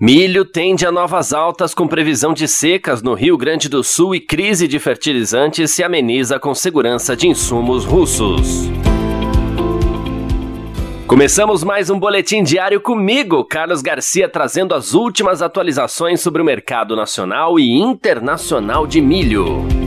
Milho tende a novas altas com previsão de secas no Rio Grande do Sul e crise de fertilizantes se ameniza com segurança de insumos russos. Começamos mais um boletim diário comigo, Carlos Garcia, trazendo as últimas atualizações sobre o mercado nacional e internacional de milho.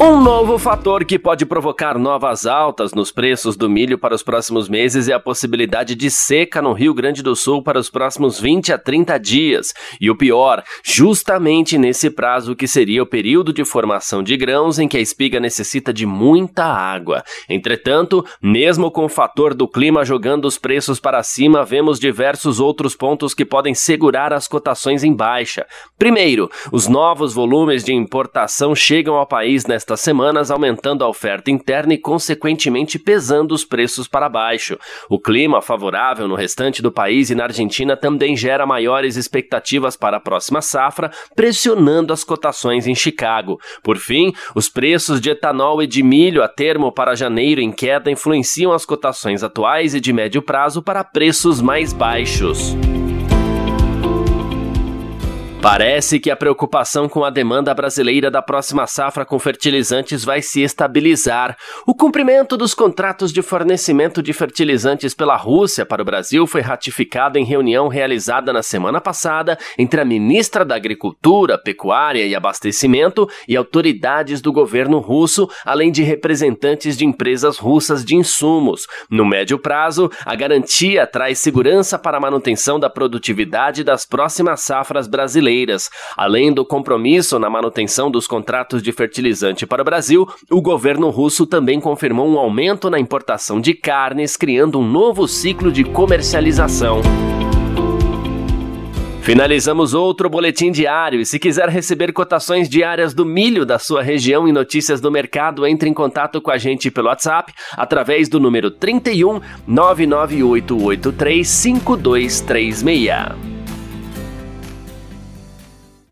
Um novo fator que pode provocar novas altas nos preços do milho para os próximos meses é a possibilidade de seca no Rio Grande do Sul para os próximos 20 a 30 dias. E o pior, justamente nesse prazo que seria o período de formação de grãos em que a espiga necessita de muita água. Entretanto, mesmo com o fator do clima jogando os preços para cima, vemos diversos outros pontos que podem segurar as cotações em baixa. Primeiro, os novos volumes de importação chegam ao país nesta nestas semanas, aumentando a oferta interna e, consequentemente, pesando os preços para baixo. O clima favorável no restante do país e na Argentina também gera maiores expectativas para a próxima safra, pressionando as cotações em Chicago. Por fim, os preços de etanol e de milho a termo para janeiro em queda influenciam as cotações atuais e de médio prazo para preços mais baixos. Parece que a preocupação com a demanda brasileira da próxima safra com fertilizantes vai se estabilizar. O cumprimento dos contratos de fornecimento de fertilizantes pela Rússia para o Brasil foi ratificado em reunião realizada na semana passada entre a ministra da Agricultura, Pecuária e Abastecimento e autoridades do governo russo, além de representantes de empresas russas de insumos. No médio prazo, a garantia traz segurança para a manutenção da produtividade das próximas safras brasileiras brasileiras. Além do compromisso na manutenção dos contratos de fertilizante para o Brasil, o governo russo também confirmou um aumento na importação de carnes, criando um novo ciclo de comercialização. Finalizamos outro boletim diário e se quiser receber cotações diárias do milho da sua região e notícias do mercado, entre em contato com a gente pelo WhatsApp através do número 31 99883 5236.